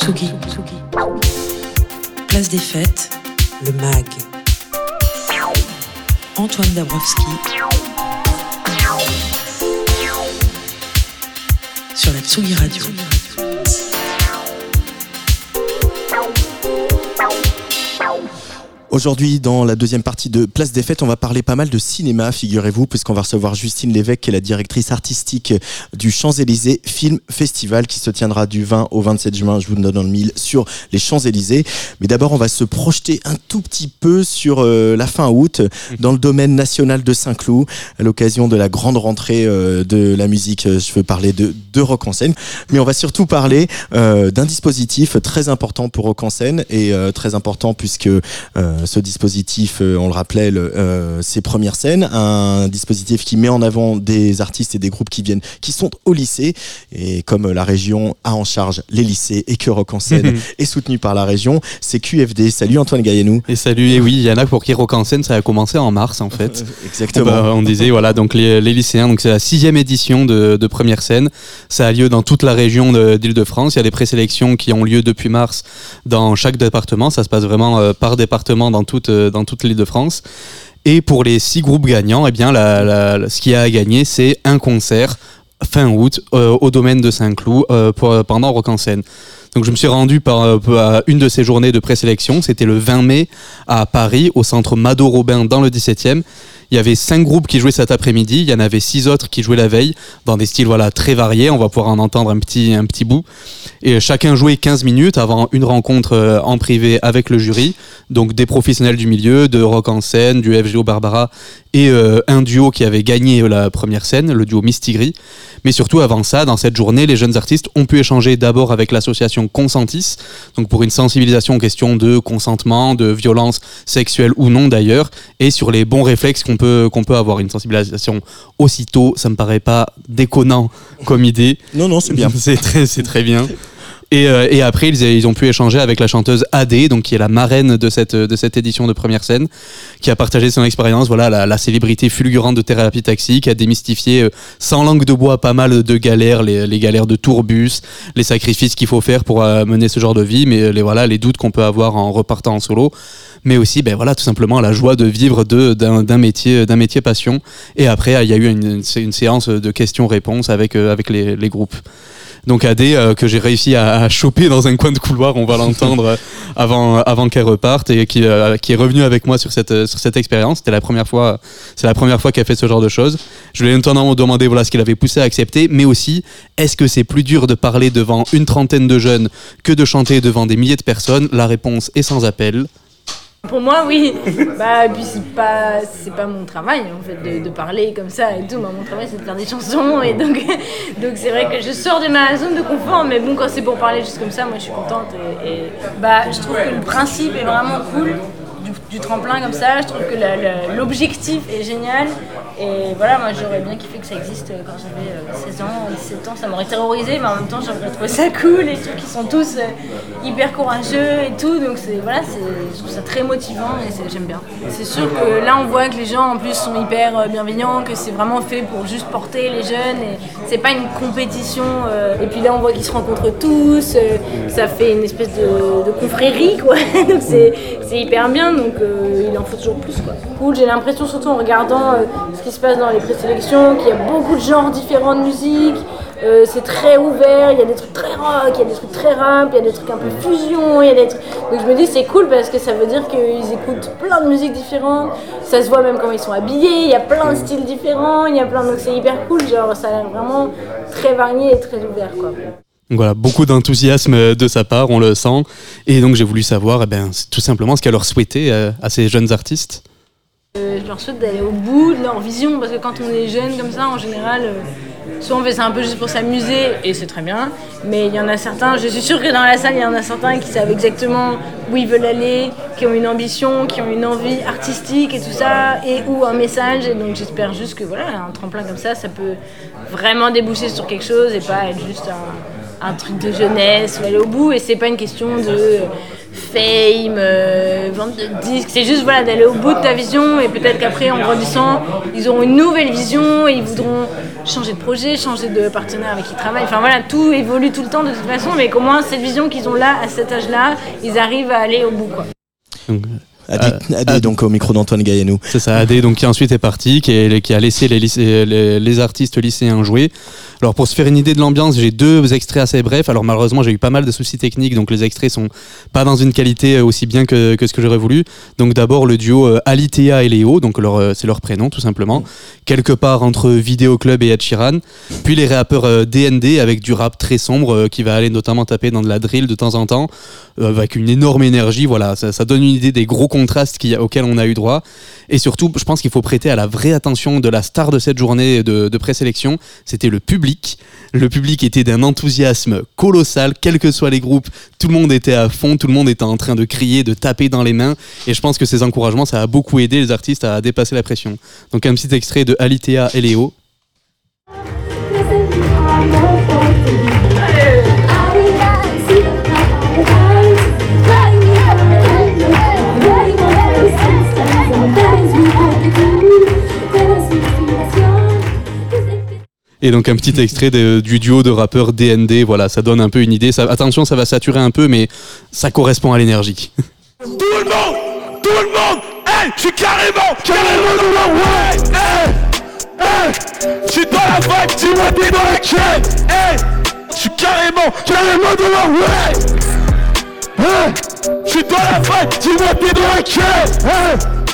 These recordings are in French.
Tsugi. Place des fêtes, le MAG. Antoine Dabrowski. Sur la Tsugi Radio. Aujourd'hui, dans la deuxième partie de Place des Fêtes, on va parler pas mal de cinéma, figurez-vous, puisqu'on va recevoir Justine Lévesque, qui est la directrice artistique du Champs-Élysées Film Festival, qui se tiendra du 20 au 27 juin, je vous le donne le mille, sur les Champs-Élysées. Mais d'abord, on va se projeter un tout petit peu sur euh, la fin août, dans le domaine national de Saint-Cloud, à l'occasion de la grande rentrée euh, de la musique. euh, Je veux parler de, de Rock en scène. Mais on va surtout parler euh, d'un dispositif très important pour Rock en scène, et très important puisque... euh, ce dispositif, euh, on le rappelait, le, euh, ses premières scènes, un dispositif qui met en avant des artistes et des groupes qui viennent, qui sont au lycée. Et comme euh, la région a en charge les lycées et que Rock en scène est soutenu par la région, c'est QFD. Salut Antoine Gaillanou. Et salut, et oui, il y en a pour qui Rock en scène, ça a commencé en mars en fait. Exactement. Bah, on disait, voilà, donc les, les lycéens, donc c'est la sixième édition de, de première scène. Ça a lieu dans toute la région de- d'Île-de-France. Il y a des présélections qui ont lieu depuis mars dans chaque département. Ça se passe vraiment euh, par département dans toute, euh, dans toute l'Île-de-France. Et pour les six groupes gagnants, eh bien, ce qu'il y a à gagner, c'est un concert fin août euh, au domaine de Saint-Cloud euh, pendant Rock en scène. Donc je me suis rendu par, à une de ces journées de présélection, c'était le 20 mai à Paris, au centre Mado Robin dans le 17e. Il y avait cinq groupes qui jouaient cet après-midi, il y en avait six autres qui jouaient la veille, dans des styles voilà, très variés, on va pouvoir en entendre un petit, un petit bout. Et chacun jouait 15 minutes avant une rencontre euh, en privé avec le jury, donc des professionnels du milieu, de rock en scène, du FGO Barbara, et euh, un duo qui avait gagné la première scène, le duo Mistigris. Mais surtout avant ça, dans cette journée, les jeunes artistes ont pu échanger d'abord avec l'association Consentis, donc pour une sensibilisation aux questions de consentement, de violence sexuelle ou non d'ailleurs, et sur les bons réflexes qu'on peut, qu'on peut avoir. Une sensibilisation aussitôt, ça me paraît pas déconnant comme idée. Non, non, c'est bien. c'est très, c'est très bien. Et, euh, et après, ils, ils ont pu échanger avec la chanteuse AD, donc qui est la marraine de cette, de cette édition de première scène, qui a partagé son expérience, voilà, la, la célébrité fulgurante de Thérapie Taxi, qui a démystifié euh, sans langue de bois pas mal de galères, les, les galères de tourbus, les sacrifices qu'il faut faire pour euh, mener ce genre de vie, mais les, voilà, les doutes qu'on peut avoir en repartant en solo, mais aussi, ben voilà, tout simplement la joie de vivre d'un métier, d'un métier passion. Et après, il y a eu une, une séance de questions-réponses avec, euh, avec les, les groupes. Donc AD euh, que j'ai réussi à, choper dans un coin de couloir, on va l'entendre euh, avant avant qu'elle reparte et qui qui est revenu avec moi sur cette sur cette expérience. C'était la première fois, c'est la première fois qu'elle fait ce genre de choses. Je lui ai notamment demandé voilà ce qu'il avait poussé à accepter, mais aussi est-ce que c'est plus dur de parler devant une trentaine de jeunes que de chanter devant des milliers de personnes? La réponse est sans appel. Pour moi, oui. Bah, puis c'est pas, c'est pas mon travail en fait de, parler comme ça et tout. Moi, mon travail c'est de faire des chansons et donc, donc c'est vrai que je sors de ma zone de confort. Mais bon, quand c'est pour parler juste comme ça, moi je suis contente et, bah, je trouve que le principe est vraiment cool. Du, tremplin comme ça, je trouve que l'objectif est génial. Et voilà, moi j'aurais bien kiffé que ça existe quand j'avais euh, 16 ans, 17 ans, ça m'aurait terrorisé, mais en même temps j'aurais trouvé ça cool. Et je trouve qu'ils sont tous euh, hyper courageux et tout, donc voilà, je trouve ça très motivant et j'aime bien. C'est sûr que là on voit que les gens en plus sont hyper euh, bienveillants, que c'est vraiment fait pour juste porter les jeunes et c'est pas une compétition. euh, et puis là on voit qu'ils se rencontrent tous, euh, ça fait une espèce de, de confrérie quoi, donc c'est hyper bien, donc euh, il en faut toujours plus quoi. Cool, j'ai l'impression surtout en regardant euh, ce qui se passe dans les présélections qu'il y a beaucoup de genres différents de musique. Euh, c'est très ouvert, il y a des trucs très rock, il y a des trucs très rap, il y a des trucs un peu fusion, il y a des trucs... Donc je me dis c'est cool parce que ça veut dire qu'ils écoutent plein de musiques différentes, ça se voit même comment ils sont habillés, il y a plein de styles différents, il y a plein... Donc c'est hyper cool, genre ça a l'air vraiment très varié et très ouvert quoi. Voilà, beaucoup d'enthousiasme de sa part, on le sent. Et donc j'ai voulu savoir, eh ben, tout simplement ce qu'elle leur souhaitait euh, à ces jeunes artistes. Euh, je leur souhaite d'aller au bout de leur vision parce que quand on est jeune comme ça, en général, euh, soit on fait ça un peu juste pour s'amuser et c'est très bien, mais il y en a certains, je suis sûre que dans la salle, il y en a certains qui savent exactement où ils veulent aller, qui ont une ambition, qui ont une envie artistique et tout ça, et ou un message. Et donc j'espère juste que voilà, un tremplin comme ça, ça peut vraiment déboucher sur quelque chose et pas être juste un, un truc de jeunesse ou aller au bout. Et c'est pas une question de fame, euh, vente de disques. C'est juste voilà, d'aller au bout de ta vision et peut-être qu'après, en grandissant, ils auront une nouvelle vision et ils voudront changer de projet, changer de partenaire avec qui ils travaillent. Enfin voilà, tout évolue tout le temps de toute façon, mais qu'au moins cette vision qu'ils ont là, à cet âge-là, ils arrivent à aller au bout. Quoi. Adé, Adé, Adé. donc au micro d'Antoine Gaillanou. C'est ça, AD, donc qui ensuite est parti, qui, est- qui a laissé les, lycée- les, les artistes lycéens jouer. Alors pour se faire une idée de l'ambiance, j'ai deux extraits assez brefs. Alors malheureusement, j'ai eu pas mal de soucis techniques, donc les extraits sont pas dans une qualité euh, aussi bien que, que ce que j'aurais voulu. Donc d'abord le duo euh, Alitea et Léo, donc leur, euh, c'est leur prénom tout simplement, quelque part entre Vidéo Club et Ed Sheeran. Puis les rappeurs euh, DND avec du rap très sombre euh, qui va aller notamment taper dans de la drill de temps en temps, euh, avec une énorme énergie. Voilà, ça, ça donne une idée des gros contrastes qu'il on a eu droit. Et surtout, je pense qu'il faut prêter à la vraie attention de la star de cette journée de, de présélection. C'était le public. Le public était d'un enthousiasme colossal, quels que soient les groupes. Tout le monde était à fond, tout le monde était en train de crier, de taper dans les mains. Et je pense que ces encouragements, ça a beaucoup aidé les artistes à dépasser la pression. Donc un petit extrait de Alitea et Léo. Et donc un petit extrait du duo de rappeurs DND, voilà, ça donne un peu une idée. Attention, ça va saturer un peu, mais ça correspond à l'énergie. Tout le monde, tout le monde, hey, je suis carrément, carrément dans la hey, hey, je suis dans la vibe, dis-moi t'es dans la chaîne, hey, je suis carrément, carrément dans la hey, je suis dans la vibe, dis-moi t'es dans la chaîne, hey.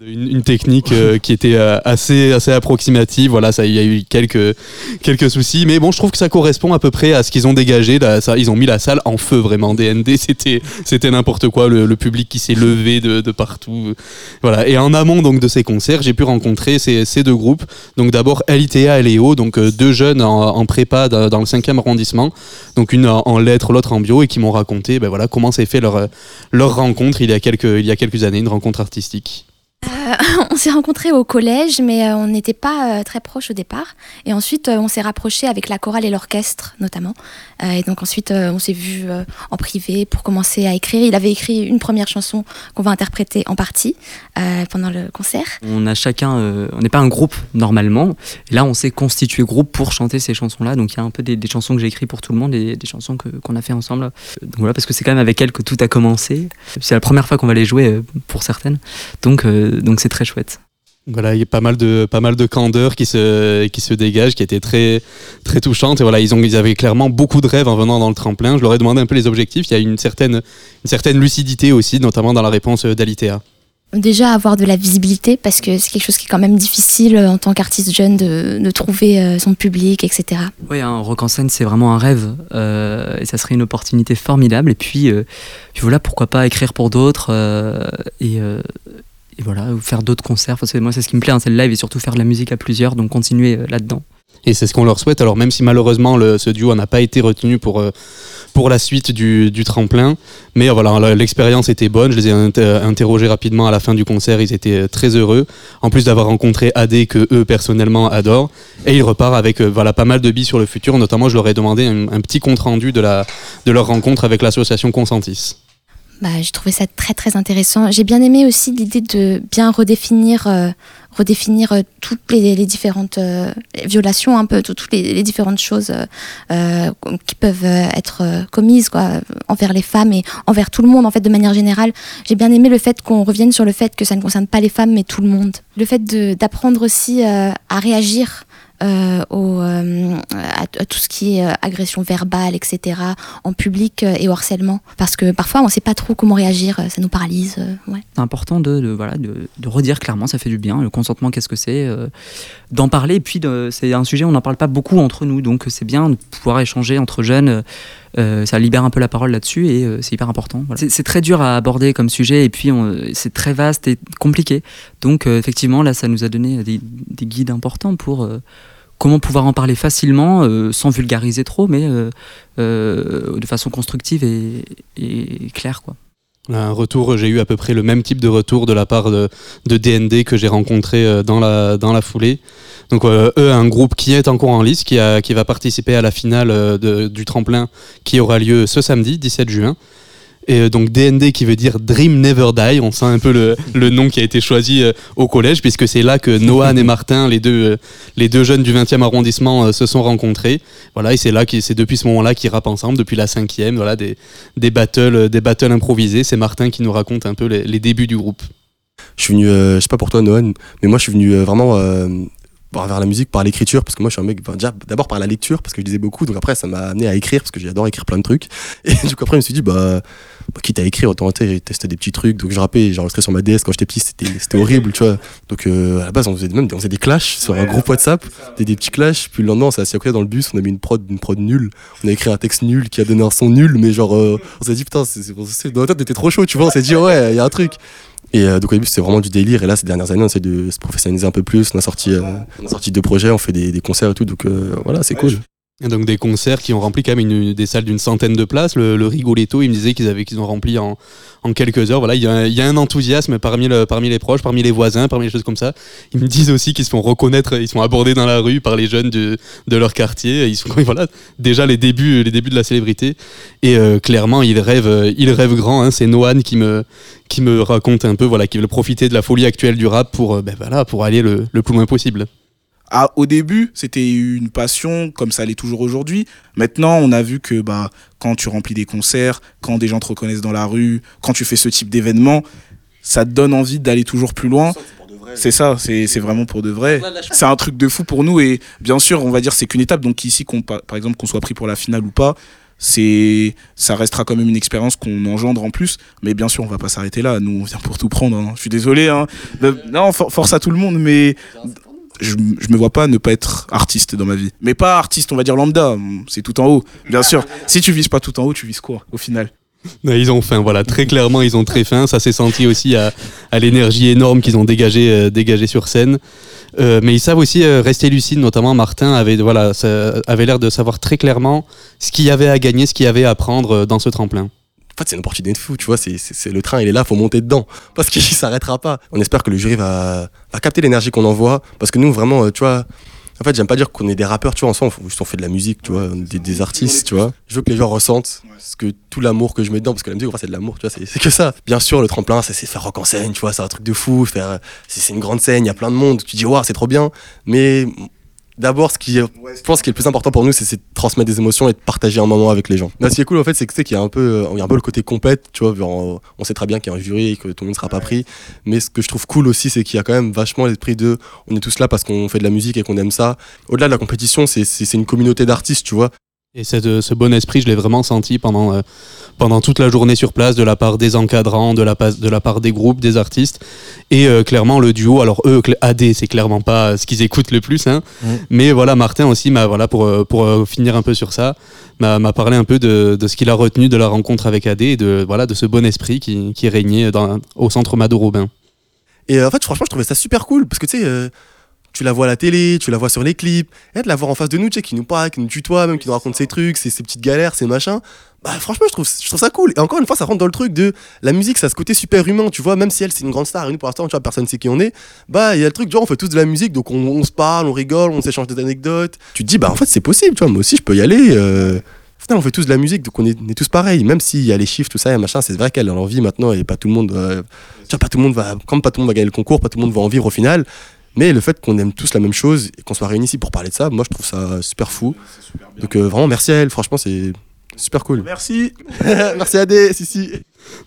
Une, technique euh, qui était euh, assez, assez approximative. Voilà, ça, il y a eu quelques, quelques soucis, mais bon, je trouve que ça correspond à peu près à ce qu'ils ont dégagé. Ça, ils ont mis la salle en feu, vraiment. DND, c'était, c'était n'importe quoi. Le, public qui s'est levé de, partout. Voilà. Et en amont donc de ces concerts, j'ai pu rencontrer ces, ces deux groupes. Donc d'abord Alitea et Léo, donc euh, deux jeunes en, prépa dans le 5e arrondissement. Donc une en, en lettres, l'autre en bio, et qui m'ont raconté, ben voilà, comment s'est fait leur, leur rencontre il y a quelques, il y a quelques années, une rencontre artistique. on s'est rencontrés au collège, mais euh, on n'était pas euh, très proches au départ. Et ensuite, euh, on s'est rapprochés avec la chorale et l'orchestre, notamment. Euh, et donc ensuite, euh, on s'est vus euh, en privé pour commencer à écrire. Il avait écrit une première chanson qu'on va interpréter en partie euh, pendant le concert. On euh, n'est pas un groupe normalement. Et là, on s'est constitué groupe pour chanter ces chansons-là. Donc il y a un peu des, chansons que j'ai écrites pour tout le monde et des chansons qu'on a fait ensemble. Euh, Donc voilà, parce que c'est quand même avec elles que tout a commencé. C'est la première fois qu'on va les jouer euh, pour certaines. Donc euh, donc c'est très chouette. Voilà, il y a pas mal de pas mal de candeur qui se qui se dégage, qui était très très touchante. Et voilà, ils ont ils avaient clairement beaucoup de rêves en venant dans le tremplin. Je leur ai demandé un peu les objectifs. Il y a une certaine une certaine lucidité aussi, notamment dans la réponse d'Alitea. Déjà avoir de la visibilité, parce que c'est quelque chose qui est quand même difficile euh, en tant qu'artiste jeune de, de trouver euh, son public, etc. Oui, un rock en scène, c'est vraiment un rêve. euh, et ça serait une opportunité formidable. Et puis, euh, puis voilà, pourquoi pas écrire pour d'autres euh, et, et voilà, ou faire d'autres concerts. Moi, c'est ce qui me plaît, hein, c'est le live et surtout faire de la musique à plusieurs. Donc continuer euh, là-dedans. Et c'est ce qu'on leur souhaite. Alors même si malheureusement ce duo n'a pas été retenu pour, euh, pour la suite du, du tremplin, mais euh, voilà, l'expérience était bonne. Je les ai inter- interrogés rapidement à la fin du concert. Ils étaient très heureux. En plus d'avoir rencontré AD que eux personnellement adorent. Et ils repartent avec voilà, pas mal de billes sur le futur. Notamment, je leur ai demandé un, un petit compte rendu de, la, de leur rencontre avec l'association Consentis. Bah, j'ai trouvé ça très très intéressant. J'ai bien aimé aussi l'idée de bien redéfinir, euh, redéfinir euh, toutes les, différentes euh, violations, un peu tout- toutes les, différentes choses qui peuvent être commises quoi, envers les femmes et envers tout le monde en fait de manière générale. J'ai bien aimé le fait qu'on revienne sur le fait que ça ne concerne pas les femmes mais tout le monde. Le fait d'apprendre aussi à réagir. Euh, au, euh, à, tout ce qui est euh, agression verbale, etc., en public et au harcèlement. Parce que parfois, on ne sait pas trop comment réagir, ça nous paralyse. C'est important de, voilà, de, de redire clairement, ça fait du bien. Le consentement, qu'est-ce que c'est D'en parler. Et puis, c'est un sujet, on n'en parle pas beaucoup entre nous. Donc, c'est bien de pouvoir échanger entre jeunes. Euh, ça libère un peu la parole là-dessus et euh, c'est hyper important. C'est- très dur à aborder comme sujet et puis on- c'est très vaste et compliqué. Donc, euh, effectivement, là, ça nous a donné des, des guides importants pour. euh, Comment pouvoir en parler facilement, euh, sans vulgariser trop, mais euh, euh, de façon constructive et, et claire. Quoi. Un retour, j'ai eu à peu près le même type de retour de la part de, DND que j'ai rencontré euh, dans la, dans foulée. Donc euh, eux, un groupe qui est encore en lice, qui, va participer à la finale euh, du tremplin qui aura lieu ce samedi, 17 juin. Et euh, donc DND qui veut dire Dream Never Die, on sent un peu le, le nom qui a été choisi euh, au collège puisque c'est là que Noan et Martin, les deux, euh, les deux jeunes du 20e arrondissement se sont rencontrés. Voilà, et c'est là c'est depuis ce moment-là qu'ils rappent ensemble, depuis la cinquième, voilà, des, des battles, des battles improvisés. C'est Martin qui nous raconte un peu les, débuts du groupe. Je suis venu, euh, je sais pas pour toi, Noan, mais moi je suis venu vraiment par- vers la musique, par l'écriture, parce que moi je suis un mec, déjà d'abord par la lecture, parce que je lisais beaucoup, donc après ça m'a amené à écrire, parce que j'adore écrire plein de trucs. Et du coup après je me suis dit, bah, bah, quitte à écrire, autant tester des petits trucs. Donc je rappais, j'ai enregistré sur ma DS quand j'étais petit, c'était horrible, tu vois. Donc euh, à la base on faisait même on faisait des clashs sur un groupe WhatsApp, des, des petits clashs, puis le lendemain on s'est assis à côté dans le bus, on a mis une prod, une prod nulle, on a écrit un texte nul qui a donné un son nul, mais genre euh, on s'est dit putain, c'est, dans la tête t'étais trop chaud, tu vois, on s'est dit ouais, il y a un truc. Et euh, donc au début c'était vraiment du délire. Et là ces dernières années on essaie de se professionnaliser un peu plus, on a sorti, euh, on a sorti deux projets, on fait des, des concerts et tout, donc euh, voilà c'est cool. Donc des concerts qui ont rempli quand même une- des salles d'une centaine de places. Le, le Rigoletto, il me disait qu'ils avaient qu'ils ont rempli en, en quelques heures. Voilà, il y, a, y a un enthousiasme parmi, le, parmi les proches, parmi les voisins, parmi les choses comme ça. Ils me disent aussi qu'ils se font reconnaître, ils sont abordés dans la rue par les jeunes de, de leur quartier. Ils sont voilà déjà les débuts, les débuts de la célébrité. Et euh, clairement, ils rêvent, euh, ils rêvent grand. hein. C'est Noan qui me qui me raconte un peu, voilà, qui veut profiter de la folie actuelle du rap pour euh, ben voilà pour aller le, le plus loin possible. Ah, au début, c'était une passion, comme ça l'est toujours aujourd'hui. Maintenant, on a vu que bah, quand tu remplis des concerts, quand des gens te reconnaissent dans la rue, quand tu fais ce type d'événement, ça te donne envie d'aller toujours plus loin. C'est ça, c'est c'est vraiment pour de vrai. C'est un truc de fou pour nous et bien sûr, on va dire c'est qu'une étape. Donc ici, qu'on, par exemple, qu'on soit pris pour la finale ou pas, c'est ça restera quand même une expérience qu'on engendre en plus. Mais bien sûr, on va pas s'arrêter là. Nous, on vient pour tout prendre. hein. Je suis désolé. Hein. Non, for- force à tout le monde, mais je, je me vois pas ne pas être artiste dans ma vie. Mais pas artiste, on va dire lambda. C'est tout en haut. Bien sûr. Si tu vises pas tout en haut, tu vises quoi au final? Ils ont faim, voilà, très clairement, ils ont très faim. Ça s'est senti aussi à, l'énergie énorme qu'ils ont dégagée euh, dégagée sur scène. Euh, mais ils savent aussi euh, rester lucides, notamment Martin avait, voilà, avait l'air de savoir très clairement ce qu'il y avait à gagner, ce qu'il y avait à prendre dans ce tremplin. En fait, c'est une opportunité de fou, tu vois. C'est, c'est, c'est- le train, il est là, faut monter dedans. Parce qu'il s'arrêtera pas. On espère que le jury va, va capter l'énergie qu'on envoie. Parce que nous, vraiment, euh, tu vois. En fait, j'aime pas dire qu'on est des rappeurs, tu vois. En soi, on, on fait de la musique, tu vois. Des, des artistes, tu vois. Je veux que les gens ressentent ce que, tout l'amour que je mets dedans. Parce que la musique, c'est de l'amour, tu vois. C'est, c'est que ça. Bien sûr, le tremplin, c'est faire rock en scène, tu vois. C'est un truc de fou. Faire, c'est, c'est une grande scène, il y a plein de monde. Tu dis, waouh, c'est trop bien. Mais d'abord, ce qui est, je pense que le plus important pour nous, c'est, de transmettre des émotions et de partager un moment avec les gens. Là, ce qui est cool, en fait, c'est que qu'il y a un peu, euh, il y a un peu le côté compète, tu vois. genre, on sait très bien qu'il y a un jury et que tout le monde ne sera pas pris. Mais ce que je trouve cool aussi, c'est qu'il y a quand même vachement l'esprit de, on est tous là parce qu'on fait de la musique et qu'on aime ça. Au-delà de la compétition, c'est une communauté d'artistes, tu vois. Et cette, euh, ce bon esprit, je l'ai vraiment senti pendant, euh, pendant toute la journée sur place, de la part des encadrants, de la, de la part des groupes, des artistes. Et euh, clairement, le duo, alors eux, AD, c'est clairement pas ce qu'ils écoutent le plus. Hein. Mm. Mais voilà, Martin aussi, m'a- voilà, pour, euh, pour euh, finir un peu sur ça, m'a parlé un peu de, de ce qu'il a retenu de la rencontre avec AD et de, voilà, de ce bon esprit qui, qui régnait dans, au centre Mado Robin. Et euh, en fait, franchement, je trouvais ça super cool parce que tu sais, euh, tu la vois à la télé, tu la vois sur les clips, et de la voir en face de nous, tu sais, qui nous parle, qui nous tutoie, même qui nous raconte ses trucs, ses, petites galères, ses machins. Bah, franchement, je trouve, je trouve ça cool. Et encore une fois, ça rentre dans le truc de la musique, ça a ce côté super humain, tu vois, même si elle, c'est une grande star, et nous, pour l'instant, tu vois, personne sait qui on est. Bah, il y a le truc, genre, on fait tous de la musique, donc on, se parle, on rigole, on s'échange des anecdotes. Tu te dis, bah, en fait, c'est possible, tu vois, moi aussi, je peux y aller. Euh... On fait tous de la musique, donc on est, tous pareils. Même s'il y a les chiffres, tout ça, et machin, c'est vrai qu'elle a envie maintenant, et pas tout le monde, euh, tu vois, pas tout le monde va, comme pas tout le monde va gagner le concours, pas tout le monde va en vivre au final. Mais le fait qu'on aime tous la même chose et qu'on soit réunis ici pour parler de ça, moi je trouve ça super fou. Donc euh, vraiment merci à elle, franchement c'est super cool. Merci. merci à D, si si.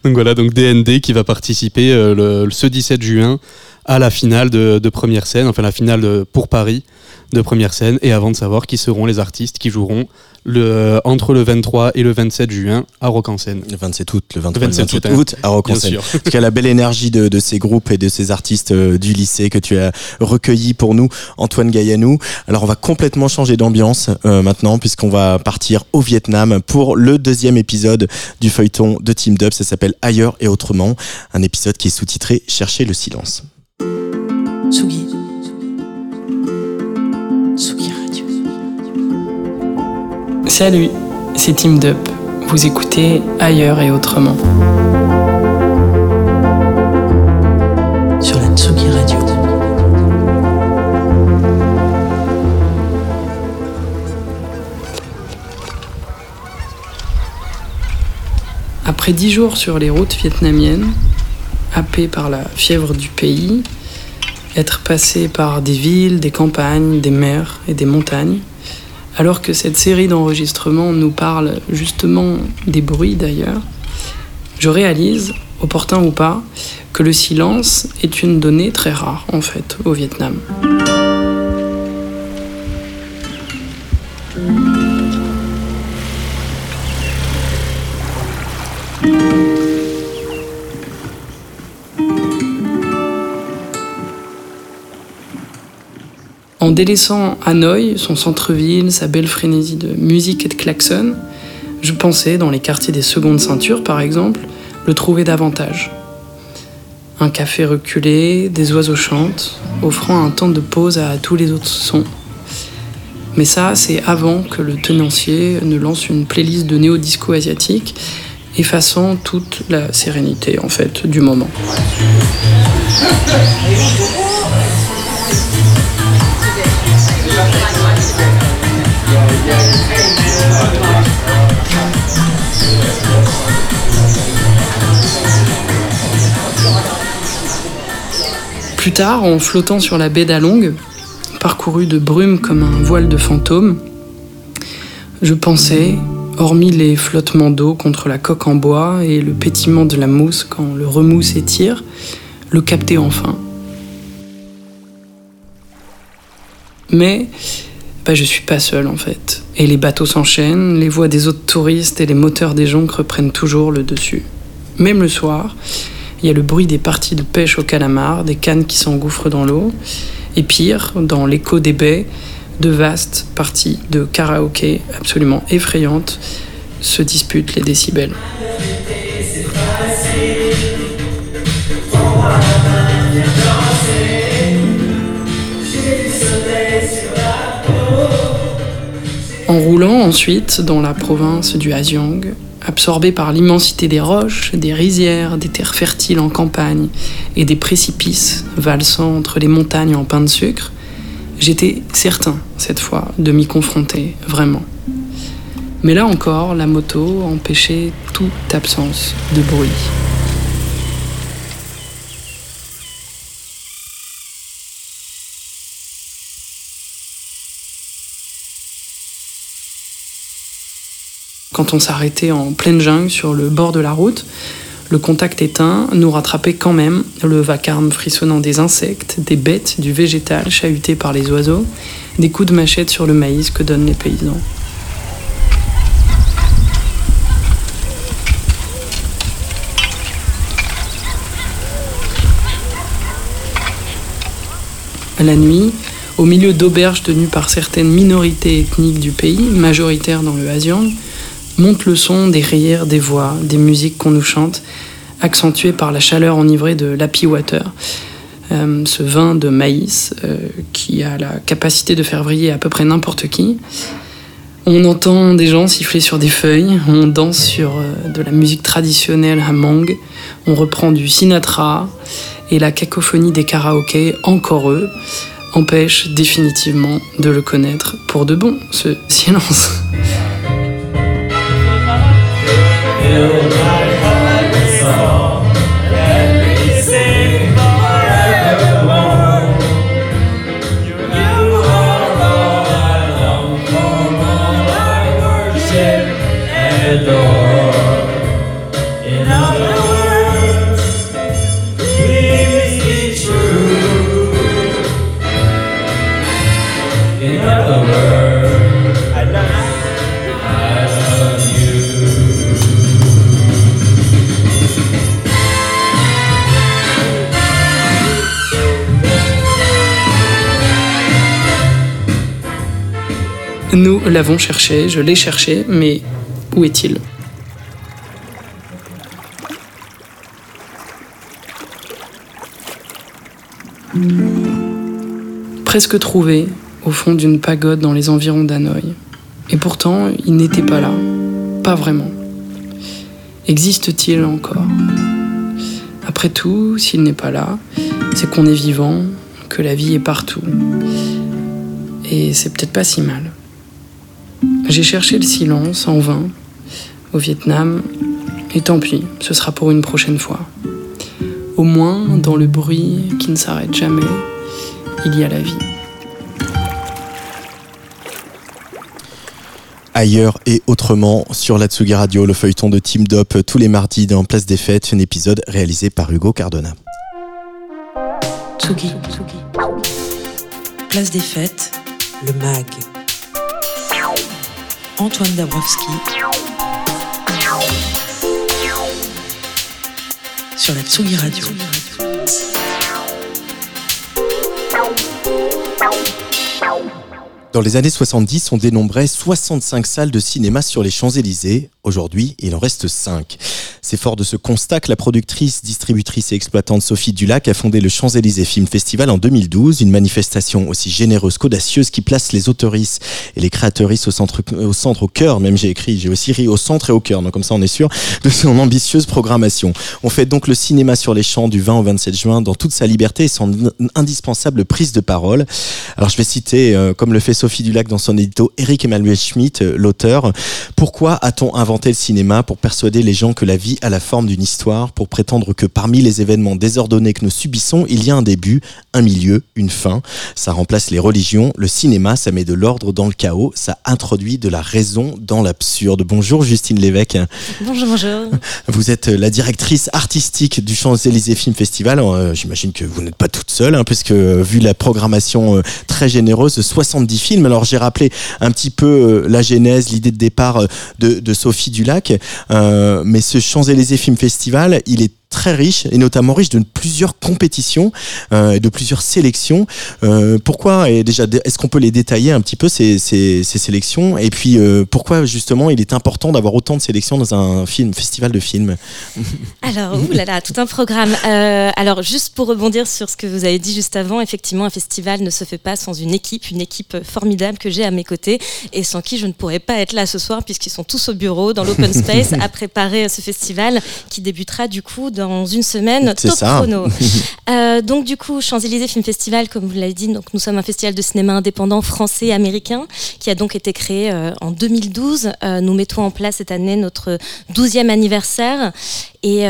Donc voilà, donc DND qui va participer euh, le, ce 17 juin à la finale de, de première scène, enfin la finale de- pour Paris de première scène, et avant de savoir qui seront les artistes qui joueront le, entre le 23 et le 27 juin à Rock en scène. Le 27 août, le 23 Le 27 28 août, août à Rock en sûr. En tout cas, la belle énergie de, de ces groupes et de ces artistes euh, du lycée que tu as recueillis pour nous, Antoine Gaillanou. Alors, on va complètement changer d'ambiance euh, maintenant, puisqu'on va partir au Vietnam pour le deuxième épisode du feuilleton de Team Dub. Ça s'appelle Ailleurs et Autrement. Un épisode qui est sous-titré Chercher le silence. Tsugi Salut, c'est Team Dup. Vous écoutez ailleurs et autrement. Sur la Tsugi Radio. Après dix jours sur les routes vietnamiennes, happé par la fièvre du pays, être passé par des villes, des campagnes, des mers et des montagnes, alors que cette série d'enregistrements nous parle justement des bruits d'ailleurs, je réalise, opportun ou pas, que le silence est une donnée très rare en fait au Vietnam. Délaissant Hanoï, son centre-ville, sa belle frénésie de musique et de klaxons, je pensais, dans les quartiers des secondes ceintures par exemple, le trouver davantage. Un café reculé, des oiseaux chantent, offrant un temps de pause à tous les autres sons. Mais ça, c'est avant que le tenancier ne lance une playlist de néo-disco asiatique, effaçant toute la sérénité en fait du moment. Plus tard, en flottant sur la baie d'Along, parcourue de brume comme un voile de fantôme, je pensais, hormis les flottements d'eau contre la coque en bois et le pétillement de la mousse quand le remous s'étire, le capter enfin. Mais bah, je suis pas seul en fait. Et les bateaux s'enchaînent, les voix des autres touristes et les moteurs des jonques reprennent toujours le dessus. Même le soir, il y a le bruit des parties de pêche au calamar, des cannes qui s'engouffrent dans l'eau. Et pire, dans l'écho des baies, de vastes parties de karaoké absolument effrayantes se disputent les décibels. En roulant ensuite dans la province du Haziang, absorbé par l'immensité des roches, des rizières, des terres fertiles en campagne et des précipices valsant entre les montagnes en pain de sucre, j'étais certain, cette fois, de m'y confronter, vraiment. Mais là encore, la moto empêchait toute absence de bruit. Quand on s'arrêtait en pleine jungle sur le bord de la route, le contact éteint nous rattrapait quand même le vacarme frissonnant des insectes, des bêtes, du végétal chahuté par les oiseaux, des coups de machette sur le maïs que donnent les paysans. La nuit, au milieu d'auberges tenues par certaines minorités ethniques du pays, majoritaires dans le Haziang, monte le son des rires, des voix, des musiques qu'on nous chante, accentué par la chaleur enivrée de l'happy water, euh, ce vin de maïs euh, qui a la capacité de faire briller à peu près n'importe qui. On entend des gens siffler sur des feuilles, on danse sur euh, de la musique traditionnelle Hamong, on reprend du Sinatra et la cacophonie des karaokés, encore eux, empêche définitivement de le connaître pour de bon, ce silence. Nous l'avons cherché, je l'ai cherché, mais où est-il? Presque trouvé au fond d'une pagode dans les environs d'Hanoï. Et pourtant, il n'était pas là. Pas vraiment. Existe-t-il encore? Après tout, s'il n'est pas là, c'est qu'on est vivant, que la vie est partout. Et c'est peut-être pas si mal. J'ai cherché le silence en vain au Vietnam Et tant pis, ce sera pour une prochaine fois. Au moins, dans le bruit qui ne s'arrête jamais, il y a la vie. Ailleurs et autrement sur la Tsugi Radio, le feuilleton de Team Dop tous les mardis dans Place des Fêtes, un épisode réalisé par Hugo Cardona. Tsugi. Place des Fêtes, le MAG. Antoine Dabrowski. Sur la Tsugi Radio. Dans les années 70, on dénombrait 65 salles de cinéma sur les Champs-Élysées. Aujourd'hui, il en reste 5. C'est fort de ce constat que la productrice, distributrice et exploitante Sophie Dulac a fondé le Champs-Élysées Film Festival en 2012, une manifestation aussi généreuse qu'audacieuse qui place les autoristes et les créatrices au centre, au centre, au cœur, même j'ai écrit, j'ai aussi ri au centre et au cœur, donc comme ça on est sûr de son ambitieuse programmation. On fait donc le cinéma sur les champs du 20 au 27 juin dans toute sa liberté et son indispensable prise de parole. Alors je vais citer, euh, comme le fait Sophie Dulac dans son édito, Eric Emmanuel Schmitt, euh, l'auteur, pourquoi a-t-on inventé le cinéma pour persuader les gens que la vie a la forme d'une histoire, pour prétendre que parmi les événements désordonnés que nous subissons, il y a un début, un milieu, une fin. Ça remplace les religions. Le cinéma, ça met de l'ordre dans le chaos. Ça introduit de la raison dans l'absurde. Bonjour Justine Lévesque. Bonjour, bonjour. Vous êtes la directrice artistique du Champs-Élysées Film Festival. Euh, J'imagine que vous n'êtes pas toute seule, hein, puisque euh, vu la programmation euh, très généreuse, 70 films. Alors j'ai rappelé un petit peu la genèse, l'idée de départ de, de Sophie Dulac. Mais ce Champs-Élysées Film Festival, il est très riche et notamment riche de plusieurs compétitions euh, et de plusieurs sélections. Euh, pourquoi et déjà est-ce qu'on peut les détailler un petit peu ces, ces, ces sélections? Et puis euh, pourquoi justement il est important d'avoir autant de sélections dans un film festival de films? Alors, oulala, tout un programme. Alors, juste pour rebondir sur ce que vous avez dit juste avant, effectivement, un festival ne se fait pas sans une équipe, une équipe formidable que j'ai à mes côtés et sans qui je ne pourrais pas être là ce soir puisqu'ils sont tous au bureau dans l'open space à préparer ce festival qui débutera du coup dans une semaine top ça. chrono. Euh, donc du coup, Champs-Élysées Film Festival, comme vous l'avez dit, donc nous sommes un festival de cinéma indépendant français américain qui a donc été créé euh, en 2012. Euh, nous mettons en place cette année notre 12e anniversaire et,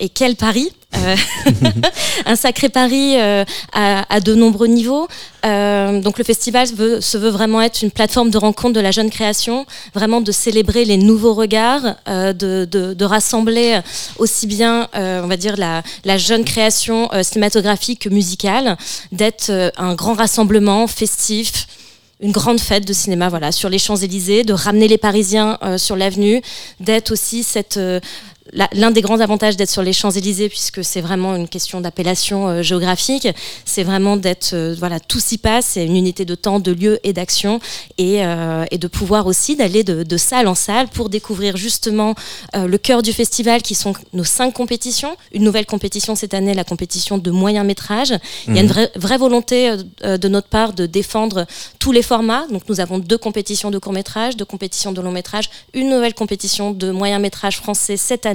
et quel pari un sacré pari euh, à, de nombreux niveaux. Euh, donc le festival se veut vraiment être une plateforme de rencontre de la jeune création, vraiment de célébrer les nouveaux regards, euh, de, rassembler aussi bien, euh, on va dire, la, jeune création euh, cinématographique que musicale, d'être euh, un grand rassemblement festif une grande fête de cinéma voilà sur les Champs-Élysées, de ramener les Parisiens euh, sur l'avenue, d'être aussi cette euh, L'un des grands avantages d'être sur les Champs-Élysées, puisque c'est vraiment une question d'appellation euh, géographique, c'est vraiment d'être, euh, voilà, tout s'y passe, c'est une unité de temps, de lieu et d'action, et, euh, et de pouvoir aussi d'aller de, de salle en salle pour découvrir justement le cœur du festival, qui sont nos cinq compétitions. Une nouvelle compétition cette année, la compétition de moyen métrage. Il y a une Mhm. vraie, vraie volonté de notre part de défendre tous les formats. Donc nous avons deux compétitions de court métrage, deux compétitions de long métrage, une nouvelle compétition de moyen métrage français cette année.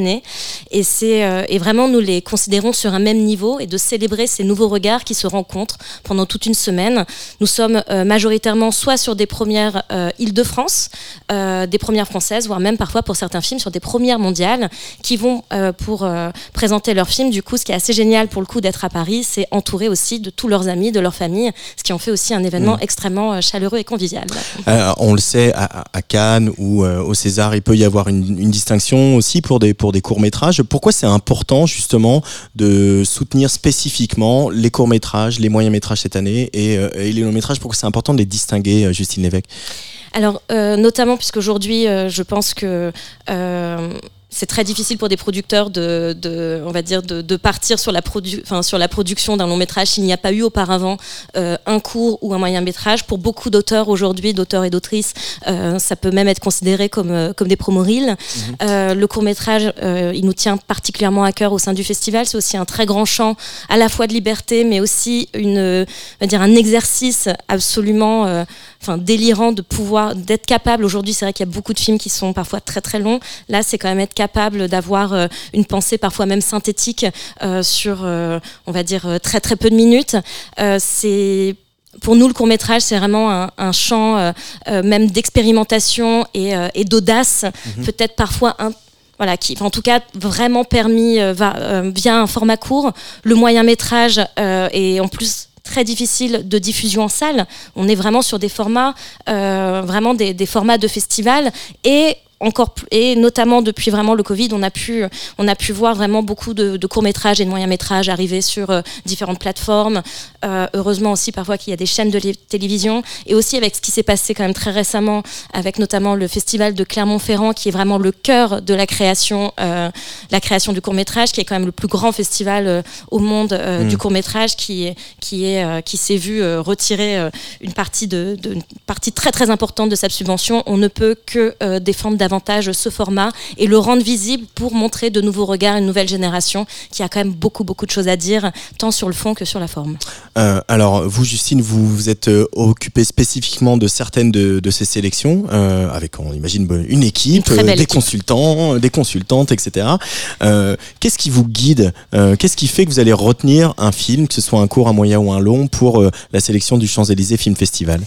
Et c'est euh, et vraiment nous les considérons sur un même niveau et de célébrer ces nouveaux regards qui se rencontrent pendant toute une semaine. Nous sommes euh, majoritairement soit sur des premières euh, Île-de-France, des premières françaises, voire même parfois pour certains films sur des premières mondiales qui vont pour présenter leurs films. Du coup, ce qui est assez génial pour le coup d'être à Paris, c'est entouré aussi de tous leurs amis, de leur famille, ce qui en fait aussi un événement Mm. extrêmement chaleureux et convivial. Euh, on le sait, à, à Cannes ou euh, au César, il peut y avoir une, une distinction aussi pour des, pour des courts-métrages. Pourquoi c'est important justement de soutenir spécifiquement les courts-métrages, les moyens-métrages cette année et, euh, les longs-métrages? Pourquoi c'est important de les distinguer, euh, Justine Lévesque? Alors, euh, notamment puisqu'aujourd'hui, euh, je pense que c'est très difficile pour des producteurs de, de on va dire, de, de partir sur la, produ enfin, sur la production d'un long métrage s'il n'y a pas eu auparavant euh, un court ou un moyen métrage. Pour beaucoup d'auteurs aujourd'hui, d'auteurs et d'autrices, euh, ça peut même être considéré comme, euh, comme des promo reels. Euh, le court métrage, euh, il nous tient particulièrement à cœur au sein du festival. C'est aussi un très grand champ à la fois de liberté, mais aussi une, on va dire un exercice absolument, euh, enfin délirant de pouvoir, d'être capable. Aujourd'hui, c'est vrai qu'il y a beaucoup de films qui sont parfois très très longs. Là, c'est quand même être capable d'avoir euh, une pensée parfois même synthétique euh, sur, euh, on va dire, très très peu de minutes. C'est pour nous, le court métrage, c'est vraiment un, un champ même d'expérimentation et, et d'audace, Mhm. peut-être parfois un voilà, qui en tout cas vraiment permis euh, va, euh, via un format court, le moyen métrage euh, et en plus très difficile de diffusion en salle. On est vraiment sur des formats, euh, vraiment des, des formats de festival et encore plus- et notamment depuis vraiment le Covid, on a pu on a pu voir vraiment beaucoup de, de courts métrages et de moyens métrages arriver sur euh, différentes plateformes. Euh, heureusement aussi parfois qu'il y a des chaînes de lé- télévision et aussi avec ce qui s'est passé quand même très récemment avec notamment le festival de Clermont-Ferrand qui est vraiment le cœur de la création euh, la création du court métrage qui est quand même le plus grand festival au monde Mm. du court métrage qui qui est qui s'est vu retirer une partie de, de- une partie très très importante de sa subvention on ne peut que défendre davantage ce format et le rendre visible pour montrer de nouveaux regards à une nouvelle génération qui a quand même beaucoup beaucoup de choses à dire tant sur le fond que sur la forme Euh, alors, vous, Justine, vous vous êtes euh, occupée spécifiquement de certaines de, de ces sélections, euh, avec, on imagine, une équipe, Une des équipe. consultants, des consultantes, etc. Euh, Qu'est-ce qui vous guide Qu'est-ce qui fait que vous allez retenir un film, que ce soit un court, un moyen ou un long, pour la sélection du Champs-Élysées Film Festival?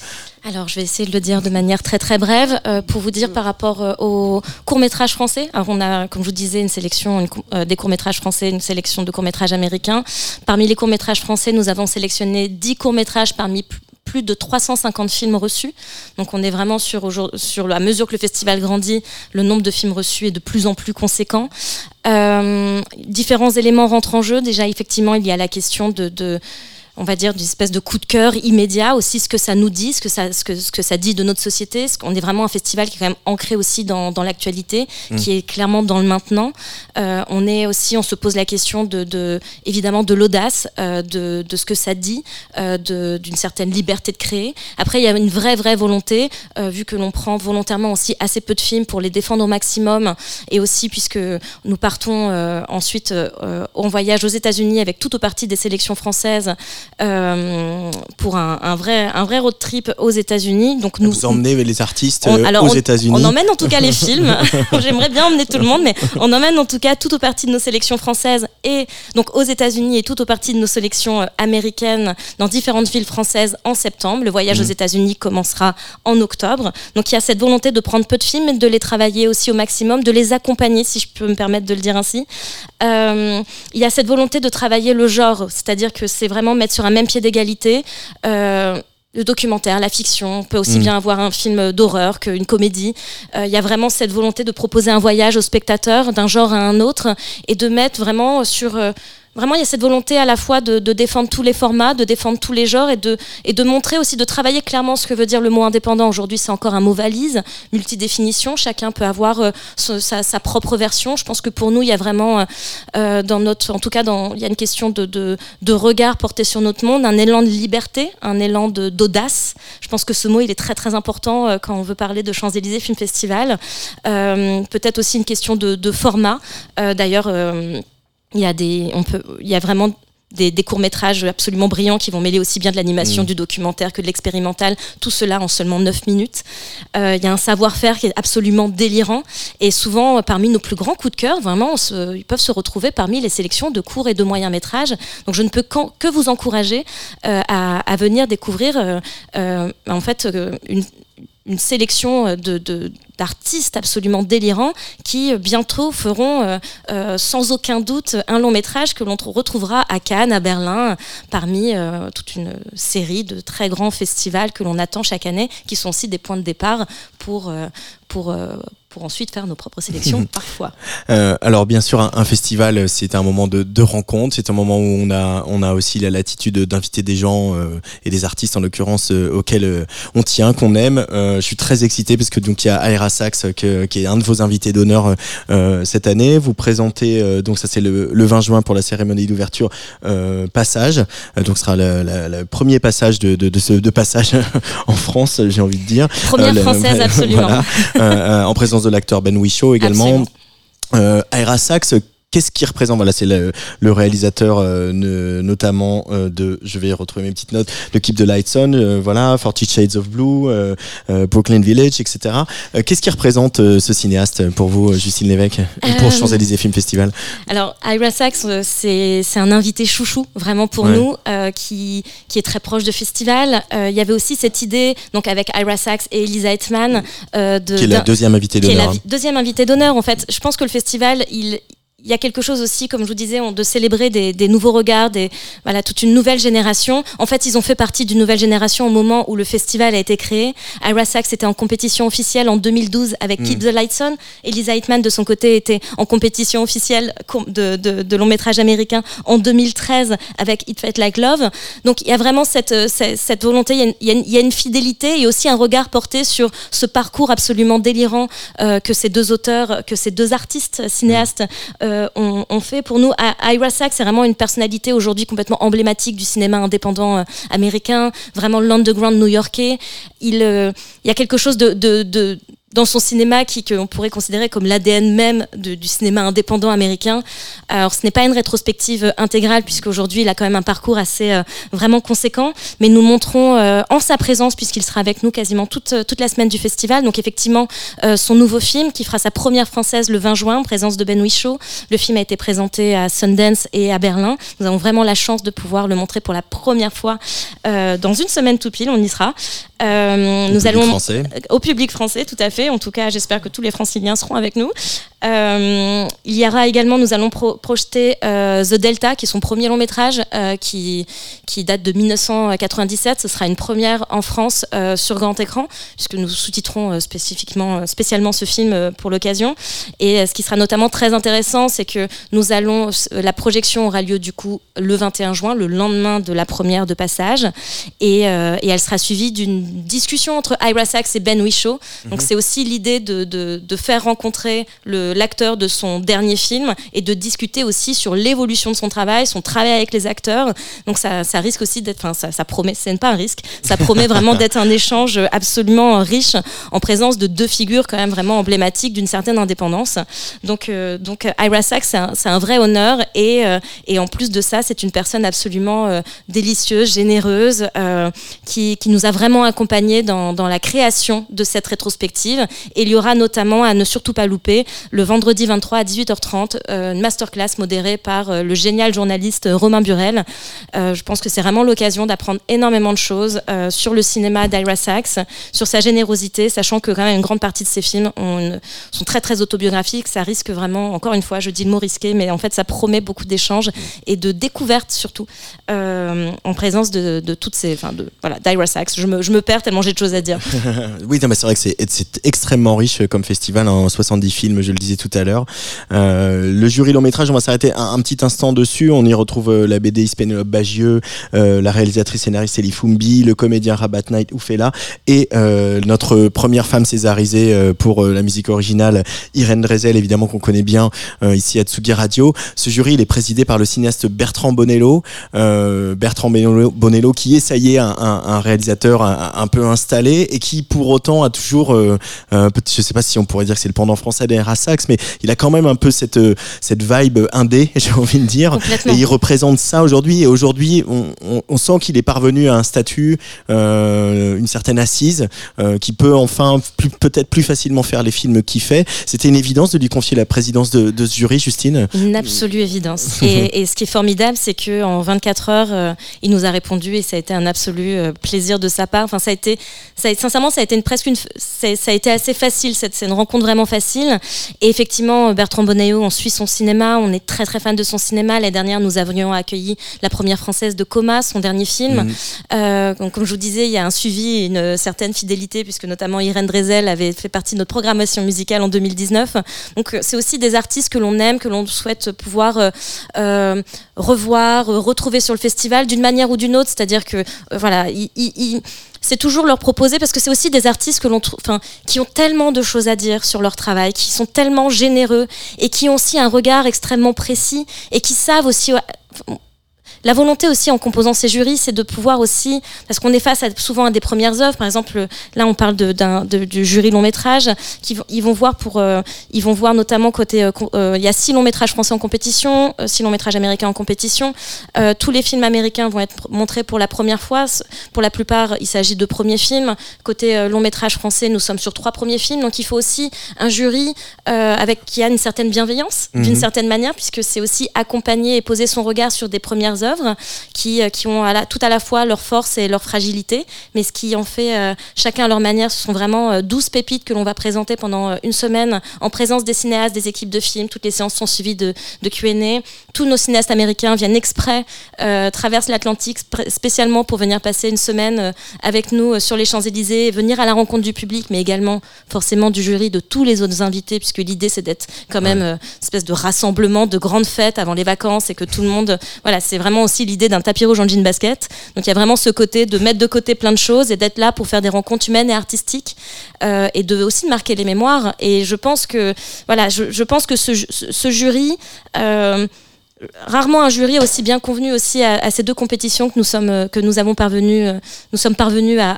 Alors, je vais essayer de le dire de manière très très brève euh, pour vous dire par rapport euh, au court métrage français. Alors, on a, comme je vous disais, une sélection une euh, des courts métrages français, une sélection de courts métrages américains. Parmi les courts métrages français, nous avons sélectionné 10 courts métrages parmi pl- plus de 350 films reçus. Donc, on est vraiment sur, sur la mesure que le festival grandit, le nombre de films reçus est de plus en plus conséquent. Euh, différents éléments rentrent en jeu. Déjà, effectivement, il y a la question de, de on va dire, d'une espèce de coup de cœur immédiat, aussi ce que ça nous dit, ce que ça, ce que, ce que ça dit de notre société. Qu'on est vraiment un festival qui est quand même ancré aussi dans, dans l'actualité, Mm. qui est clairement dans le maintenant. Euh, on est aussi, on se pose la question de, de évidemment, de l'audace, euh, de, de ce que ça dit, euh, d'une certaine liberté de créer. Après, il y a une vraie, vraie volonté, vu que l'on prend volontairement aussi assez peu de films pour les défendre au maximum, et aussi puisque nous partons ensuite en voyage aux États-Unis avec tout au parti des sélections françaises euh, pour un, un vrai, un vrai road trip aux États-Unis. Donc nous Vous emmenez les artistes on- euh, alors, aux États-Unis On emmène en tout cas les films. J'aimerais bien emmener tout le monde, mais on emmène en tout cas tout au parti de nos sélections françaises et donc aux États-Unis et tout au parti de nos sélections euh, américaines dans différentes villes françaises en septembre. Le voyage Mhm. aux États-Unis commencera en octobre. Donc il y a cette volonté de prendre peu de films et de les travailler aussi au maximum, de les accompagner, si je peux me permettre de le dire ainsi. Euh, il y a cette volonté de travailler le genre, c'est-à-dire que c'est vraiment mettre sur un même pied d'égalité. euh, le documentaire, la fiction, on peut aussi Mm. bien avoir un film d'horreur qu'une comédie. Euh, Il y a vraiment cette volonté de proposer un voyage au spectateur d'un genre à un autre et de mettre vraiment sur... Vraiment, il y a cette volonté à la fois de, défendre tous les formats, de défendre tous les genres et de, montrer aussi, de travailler clairement ce que veut dire le mot indépendant. Aujourd'hui, c'est encore un mot valise, multidéfinition. Chacun peut avoir euh, sa, propre version. Je pense que pour nous, il y a vraiment, euh, euh, dans notre, en tout cas, il y a une question de, regard porté sur notre monde, un élan de liberté, un élan d'audace. Je pense que ce mot, il est très très important quand on veut parler de Champs-Élysées Film Festival. Peut-être aussi une question de, de format. D'ailleurs, il y a des, on peut, il y a vraiment des, des courts-métrages absolument brillants qui vont mêler aussi bien de l'animation, Mm. du documentaire que de l'expérimental, tout cela en seulement 9 minutes. Euh, Il y a un savoir-faire qui est absolument délirant et souvent euh, parmi nos plus grands coups de cœur, vraiment, se- ils peuvent se retrouver parmi les sélections de courts et de moyens métrages. Donc je ne peux que vous encourager euh, à, à venir découvrir euh, en fait une une sélection de, de- d'artistes absolument délirants qui euh, bientôt feront euh, euh, sans aucun doute un long métrage que l'on tr- retrouvera à Cannes, à Berlin, parmi toute une série de très grands festivals que l'on attend chaque année, qui sont aussi des points de départ pour, pour, pour ensuite faire nos propres sélections parfois. Euh, alors bien sûr, un, un festival, c'est un moment de, de rencontre, c'est un moment où on a, on a aussi la latitude d'inviter des gens euh, et des artistes en l'occurrence euh, auxquels euh, on tient, qu'on aime. Euh, je suis très excité parce que donc il y a Aira Sax que- qui est un de vos invités d'honneur euh, euh, cette année. Vous présentez euh, donc ça c'est le, le 20 juin pour la cérémonie d'ouverture euh, passage. Euh, donc ce sera le, premier passage de, de, de ce de passage en France, j'ai envie de dire. Première française, absolument. voilà. Euh, euh, en présence de l'acteur Ben Whishaw également. Absolument. Euh, Aira Sax, qu'est-ce qui représente Voilà, c'est le, le réalisateur euh, ne- notamment euh, de, je vais retrouver mes petites notes, de Keep the Lights On, euh, voilà, Forty Shades of Blue, euh, euh, Brooklyn Village, etc. Euh, qu'est-ce qui représente euh, ce cinéaste pour vous, Justine Lévesque, et pour Champs-Élysées Film Festival? Alors, Ira Sachs, euh, c'est c'est un invité chouchou, vraiment pour Ouais. nous, euh, qui, qui est très proche de festival. Euh, Il y avait aussi cette idée, donc avec Ira Sachs et Elisa Hetman, euh, de, Qui est la deuxième invitée qui est la d'honneur. deuxième invitée d'honneur. En fait, je pense que le festival, il il y a quelque chose aussi, comme je vous disais, de célébrer des, des nouveaux regards, des, voilà, toute une nouvelle génération. En fait, ils ont fait partie d'une nouvelle génération au moment où le festival a été créé. Ira Sachs était en compétition officielle en 2012 avec Mm. Keep the Lights On. Elisa Hitman, de son côté, était en compétition officielle de, de, de long métrage américain en 2013 avec It Felt Like Love. Donc, il y a vraiment cette, euh, cette, cette volonté, il y, a une, il y a une- il y a une fidélité et aussi un regard porté sur ce parcours absolument délirant euh, que ces deux auteurs, que ces deux artistes cinéastes euh, ont, ont fait pour nous. Ira Sachs, c'est vraiment une personnalité aujourd'hui complètement emblématique du cinéma indépendant euh, américain, vraiment l'underground new-yorkais. Il, euh, il y a quelque chose de- dans son cinéma qui qu'on pourrait considérer comme l'ADN même du cinéma indépendant américain. Alors ce n'est pas une rétrospective euh, intégrale puisqu'aujourd'hui il a quand même un parcours assez euh, vraiment conséquent, mais nous montrons euh, en sa présence puisqu'il sera avec nous quasiment toute, euh, toute la semaine du festival. Donc effectivement euh, son nouveau film qui fera sa première française le 20 juin, présence de Ben Whishaw. Le film a été présenté à Sundance et à Berlin. Nous avons vraiment la chance de pouvoir le montrer pour la première fois euh, dans une semaine tout pile. On y sera. Euh, Au nous public allons français. au public français, tout à fait. En tout cas, j'espère que tous les franciliens seront avec nous. Euh, il y aura également, nous allons pro- projeter euh, The Delta, qui est son premier long métrage, euh, qui, qui date de 1997. Ce sera une première en France euh, sur grand écran, puisque nous sous-titrons euh, spécifiquement, euh, spécialement ce film euh, pour l'occasion. Et euh, ce qui sera notamment très intéressant, c'est que nous allons, euh, la projection aura lieu du coup le 21 juin, le lendemain de la première de passage, et, euh, et elle sera suivie d'une discussion entre Ira Sachs et Ben Whishaw. Donc Mhm. c'est aussi l'idée de, de, de faire rencontrer l'acteur de son dernier film et de discuter aussi sur l'évolution de son travail, son travail avec les acteurs. Donc ça, ça risque aussi d'être, enfin ça, ça promet, c'est pas un risque, ça promet vraiment d'être un échange absolument riche en présence de deux figures quand même vraiment emblématiques d'une certaine indépendance. Donc, euh, donc euh, Ira Sachs, c'est un, un vrai honneur et, euh, et en plus de ça, c'est une personne absolument euh, délicieuse, généreuse, qui, qui nous a vraiment accompagnés dans, la création de cette rétrospective. Et il y aura notamment, à ne surtout pas louper, le vendredi 23 à 18h30, euh, une masterclass modérée par euh, le génial journaliste Romain Burel. Euh, je pense que c'est vraiment l'occasion d'apprendre énormément de choses sur le cinéma d'Ira Sachs, sur sa générosité, sachant que quand même une grande partie de ses films sont très très autobiographiques. Ça risque vraiment, encore une fois, je dis le mot risqué, mais en fait ça promet beaucoup d'échanges et de découvertes surtout en présence de, de toutes ces, enfin de voilà, d'Ira Sachs. Je me, je me perds tellement j'ai de choses à dire. oui, c'est vrai que c'est extrêmement riche comme festival, en 70 films, je le disais tout à l'heure. Euh, le jury long métrage, on va s'arrêter un, un petit instant dessus. On y retrouve euh, la BDiste Pénélope Bagieux, euh, la réalisatrice scénariste Elie Fumbi, le comédien Rabat Knight Oufela et notre première femme césarisée pour la musique originale, Irène Drezel, évidemment qu'on connaît bien ici à Tsugi Radio. Ce jury, il est présidé par le cinéaste Bertrand Bonello. Bertrand Bonello, qui est, ça y est, un, un- un réalisateur un, un peu installé et qui, pour autant, a toujours, euh, euh, je sais pas si on pourrait dire que c'est le pendant français d'Era Sax, mais il a quand même un peu cette, euh, cette vibe indé, j'ai envie de dire. Et il représente ça aujourd'hui. Et aujourd'hui, on, on- on sent qu'il est parvenu à un statut, euh, une certaine assise, euh, qui peut enfin plus- peut-être plus facilement faire les films qu'il fait. C'était une évidence de lui confier la présidence de, de ce jury, Justine. Une absolue évidence. Et, et ce qui est formidable, c'est que en 24 heures, il nous a répondu et ça a été un absolu plaisir de sa part. Enfin, ça a été, ça a- sincèrement, ça a été une, presque une, ça a été assez facile. C'est une rencontre vraiment facile. Et effectivement, Bertrand Bonello, on suit son cinéma, on est très très fan de son cinéma. L'année dernière, nous avions accueilli la première française de Coma, son dernier film. Mhm. Euh, donc, comme je vous disais, il y a un suivi, une euh, certaine fidélité, puisque notamment Irène Drezel avait fait partie de notre programmation musicale en 2019. Donc, euh, c'est aussi des artistes que l'on aime, que l'on souhaite pouvoir euh, euh, revoir, euh, retrouver sur le festival d'une manière ou d'une autre. C'est-à-dire que, euh, voilà, il- il- il- c'est toujours leur proposer parce que c'est aussi des artistes que l'on enfin qui ont tellement de choses à dire sur leur travail, qui sont tellement généreux et qui ont aussi un regard extrêmement précis et qui savent aussi la volonté aussi en composant ces jurys, c'est de pouvoir aussi, parce qu'on est face à, souvent à des premières œuvres, par exemple, là on parle de, du jury long métrage, qui vont, ils vont voir pour, euh, ils vont voir notamment côté, euh, euh, il y a six longs métrages français en compétition, six longs métrages américains en compétition. Tous les films américains vont être montrés pour la première fois. Pour la plupart, il s'agit de premiers films. Côté long métrage français, nous sommes sur trois premiers films, donc il faut aussi un jury avec qui a une certaine bienveillance, Mhm. d'une certaine manière, puisque c'est aussi accompagner et poser son regard sur des premières œuvres qui, euh, qui ont à la- tout à la fois leur force et leur fragilité, mais ce qui en fait euh, chacun à leur manière. Ce sont vraiment euh, 12 pépites que l'on va présenter pendant euh, une semaine en présence des cinéastes, des équipes de films. Toutes les séances sont suivies de, de Q&A. Tous nos cinéastes américains viennent exprès, euh, traversent l'Atlantique spécialement pour venir passer une semaine euh, avec nous euh, sur les Champs-Élysées, venir à la rencontre du public, mais également forcément du jury, de tous les autres invités, puisque l'idée c'est d'être quand même euh, une espèce de rassemblement, de grande fête avant les vacances et que tout le monde. Voilà, c'est vraiment aussi l'idée d'un tapis rouge en jean basket. Donc il y a vraiment ce côté de mettre de côté plein de choses et d'être là pour faire des rencontres humaines et artistiques euh, et de aussi marquer les mémoires. Et je pense que voilà, je, pense que ce, ju- ce- ce jury. euh, Rarement un jury aussi bien convenu aussi à, ces deux compétitions que nous sommes que nous avons parvenu nous sommes parvenus à,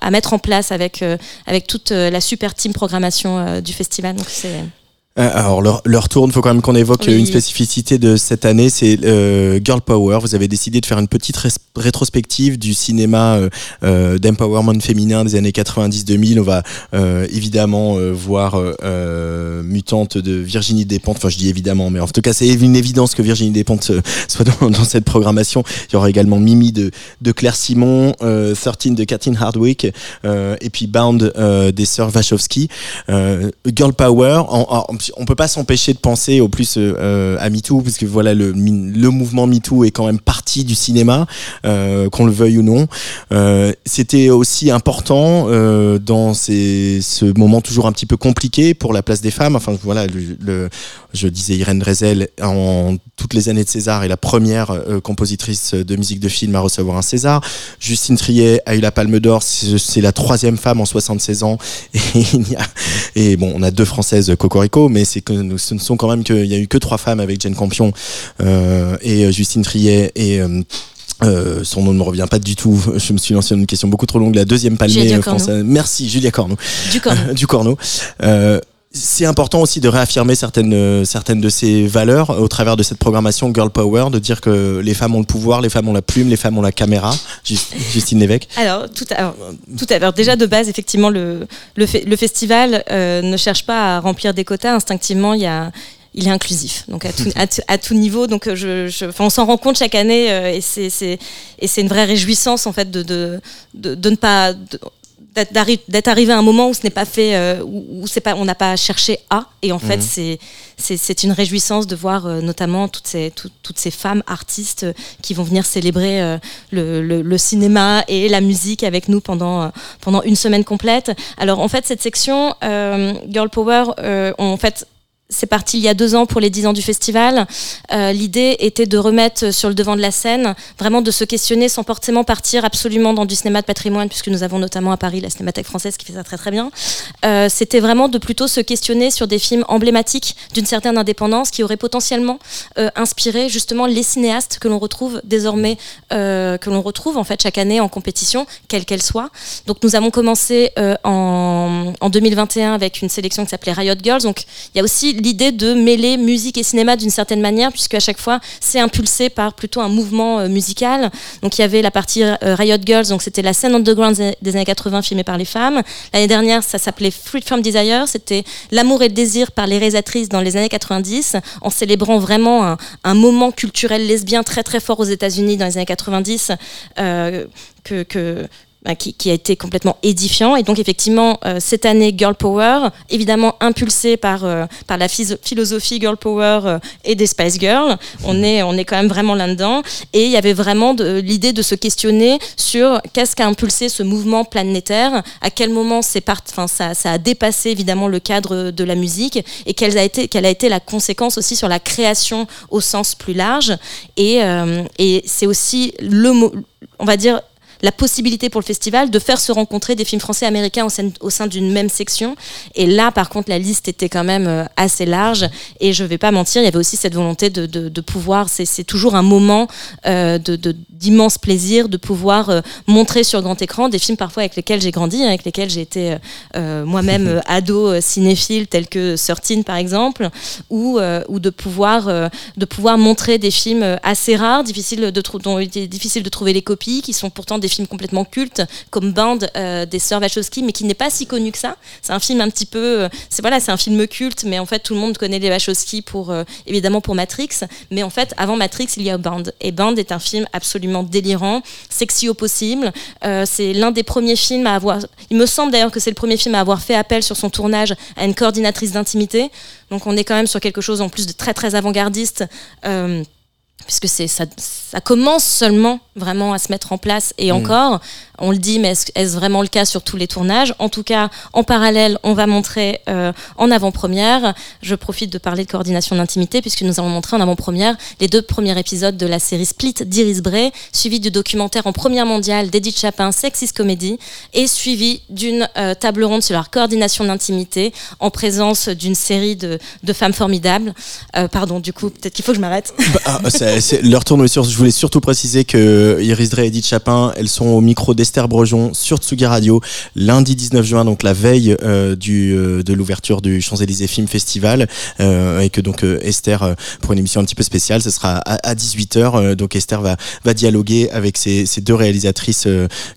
à- mettre en place avec euh, avec toute la super team programmation du festival. Donc c'est Alors, leur, leur tourne, il faut quand même qu'on évoque Oui. une spécificité de cette année, c'est euh, Girl Power. Vous avez décidé de faire une petite rétrospective du cinéma euh, euh, d'empowerment féminin des années 90-2000. On va euh, évidemment euh, voir euh, euh, Mutante de Virginie Despentes. Enfin, je dis évidemment, mais en tout cas, c'est une évidence que Virginie Despentes euh, soit dans, dans cette programmation. Il y aura également Mimi de, de Claire Simon, euh, 13 de Kathleen Hardwick, euh, et puis Bound euh, des sœurs Wachowski. Euh, Girl Power, en- en- on peut pas s'empêcher de penser au plus euh, euh, à MeToo, parce que voilà, le, le mouvement MeToo est quand même partie du cinéma, euh, qu'on le veuille ou non. Euh, C'était aussi important euh, dans ces, ce moment toujours un petit peu compliqué pour la place des femmes. Enfin voilà, le, le- je disais Irène Drezel en toutes les années de César est la première euh, compositrice de musique de film à recevoir un César. Justine Triet a eu la Palme d'Or, c'est la troisième femme en 76 ans. Et, il y a- et bon, on a deux françaises Cocorico, mais c'est que ce ne sont quand même qu'il y a eu que trois femmes avec Jane Campion euh, et euh, Justine Triet et euh, euh, son nom ne me revient pas du tout. Je me suis lancé dans une question beaucoup trop longue. La deuxième palmée française. Merci, Julia Corneau. Du Corneau. du Corneau. Euh, c'est important aussi de réaffirmer certaines, euh, certaines de ces valeurs au travers de cette programmation Girl Power, de dire que les femmes ont le pouvoir, les femmes ont la plume, les femmes ont la caméra. Just- Justine Lévesque. Alors, tout à, alors, tout à alors, déjà de base, effectivement, le, le, fe- le festival euh, ne cherche pas à remplir des quotas. Instinctivement, il y a il est inclusif, donc à tout, à tout- à tout niveau. Donc euh, je, je- enfin, on s'en rend compte chaque année euh, et c'est une vraie réjouissance en fait de de, de, de ne pas d'être arrivé à un moment où ce n'est pas fait euh, où, c'est pas on n'a pas cherché à et en fait Mhm. c'est une réjouissance de voir euh, notamment toutes ces tout- toutes ces femmes artistes euh, qui vont venir célébrer le, le- le cinéma et la musique avec nous pendant pendant une semaine complète alors en fait cette section Girl Power en fait c'est parti il y a deux ans pour les dix ans du festival. Euh, L'idée était de remettre sur le devant de la scène, vraiment de se questionner sans forcément partir absolument dans du cinéma de patrimoine, puisque nous avons notamment à Paris la Cinémathèque française qui fait ça très très bien. Euh, C'était vraiment de plutôt se questionner sur des films emblématiques d'une certaine indépendance qui auraient potentiellement euh, inspiré justement les cinéastes que l'on retrouve désormais, que l'on retrouve en fait chaque année en compétition, quelle qu'elle soit. Donc nous avons commencé en, en 2021 avec une sélection qui s'appelait Riot Girls. Donc il y a aussi l'idée de mêler musique et cinéma d'une certaine manière, puisque à chaque fois c'est impulsé par plutôt un mouvement euh, musical. Donc il y avait la partie euh, Riot Girls, donc c'était la scène underground des- années 80 filmée par les femmes. L'année dernière, ça s'appelait Free From Desire, c'était l'amour et le désir par les réalisatrices dans les années 90, en célébrant vraiment un, moment culturel lesbien très très fort aux États-Unis dans les années 90, euh, que, qui, qui a été complètement édifiant. Et donc, effectivement, euh, cette année, Girl Power, évidemment impulsée par, euh, par la philosophie Girl Power euh, et des Spice Girls, on est, on est quand même vraiment là-dedans. Et il y avait vraiment l'idée de se questionner sur qu'est-ce qu'a impulsé ce mouvement planétaire, à quel moment c'est enfin, ça, ça a dépassé évidemment le cadre de la musique et quelle a été, quelle a été la conséquence aussi sur la création au sens plus large. Et, euh, et c'est aussi le mot, on va dire, la possibilité pour le festival de faire se rencontrer des films français et américains au sein, au sein d'une même section. Et là, par contre, la liste était quand même euh, assez large. Et je vais pas mentir, il y avait aussi cette volonté de, de, de pouvoir, c'est toujours un moment euh, de- d'immense plaisir de pouvoir euh, montrer sur grand écran des films parfois avec lesquels j'ai grandi, hein, avec lesquels j'ai été euh, moi-même ado cinéphile, tel que Sortine par exemple, ou, ou de, pouvoir, de pouvoir montrer des films assez rares, difficiles de dont il était difficile de trouver les copies, qui sont pourtant des films complètement cultes, comme Band euh, des sœurs Wachowski, mais qui n'est pas si connu que ça. C'est un film un petit peu, euh, c'est voilà, c'est un film culte, mais en fait tout le monde connaît les Wachowski pour euh, évidemment pour Matrix, mais en fait avant Matrix il y a Band, et Band est un film absolument délirant, sexy au possible. C'est l'un des premiers films à avoir. Il me semble d'ailleurs que c'est le premier film à avoir fait appel sur son tournage à une coordinatrice d'intimité. Donc on est quand même sur quelque chose en plus de très très avant-gardiste. Puisque c'est ça, ça commence seulement vraiment à se mettre en place et Mm. encore on le dit mais est-ce vraiment le cas sur tous les tournages? En tout cas en parallèle on va montrer euh, en avant-première. Je profite de parler de coordination d'intimité puisque nous allons montrer en avant-première les deux premiers épisodes de la série Split d'Iris Bray suivi du documentaire en première mondiale d'Edith Chapin Sexist Comedy et suivi d'une euh, table ronde sur la coordination d'intimité en présence d'une série de, de femmes formidables. Euh, pardon du coup peut-être qu'il faut que je m'arrête. Ah, c'est- c'est- leur tourne. Je voulais surtout préciser que Iris Drey et Edith Chapin, elles sont au micro d'Esther Brejon sur Tsugi Radio lundi 19 juin, donc la veille euh, du, euh, de l'ouverture du Champs-Élysées Film Festival, euh, et que donc Esther, pour une émission un petit peu spéciale, ce sera à, 18h. donc Esther va, va dialoguer avec ces, deux réalisatrices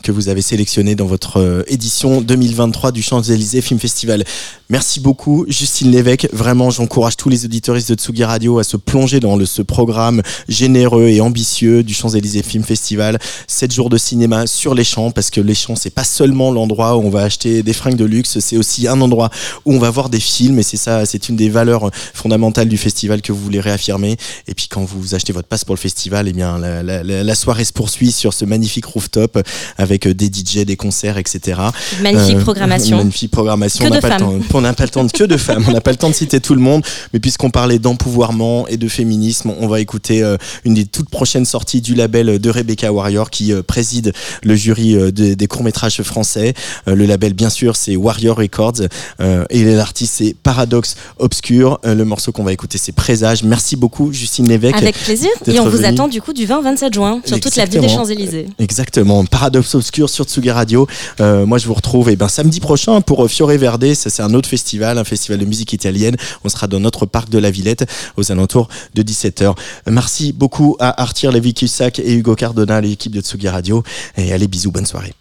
que vous avez sélectionnées dans votre édition 2023 du Champs-Élysées Film Festival. Merci beaucoup, Justine Lévesque. Vraiment, j'encourage tous les auditoristes de Tsugi Radio à se plonger dans le, ce programme généreux et ambitieux du Champs-Élysées Film Festival. 7 jours de cinéma sur les champs, parce que les champs, c'est pas seulement l'endroit où on va acheter des fringues de luxe, c'est aussi un endroit où on va voir des films, et c'est ça, c'est une des valeurs fondamentales du festival que vous voulez réaffirmer. Et puis quand vous achetez votre passe pour le festival, eh bien, la, la- la- la soirée se poursuit sur ce magnifique rooftop avec euh, des DJ, des concerts, etc. Magnifique programmation. Magnifique programmation. Que on n'a pas pas le temps de que de femmes, on n'a pas le temps de citer tout le monde, mais puisqu'on parlait d'empouvoirment et de féminisme, on va écouter euh, une des toutes prochaines sorties du label de Rebecca Warrior qui euh, préside le jury euh, des, des courts-métrages français. Euh, le label, bien sûr, c'est Warrior Records euh, et l'artiste, c'est Paradox Obscur. Le morceau qu'on va écouter, c'est Présage. Merci beaucoup, Justine Lévesque. Avec plaisir. Et on vous attend du coup du 20 au 27 juin sur toute la ville des. Champs-Élysées. Exactement, Paradoxe Obscur sur Tsugi Radio. Euh, moi, je vous retrouve eh ben, samedi prochain pour Fiore Verde. Ça, c'est un autre festival, un festival de musique italienne. On sera dans notre parc de la Villette aux alentours de 17h. Merci beaucoup à Arthur Lévy-Cussac et Hugo Cardona, l'équipe de Tsugi Radio. Et allez, bisous, bonne soirée.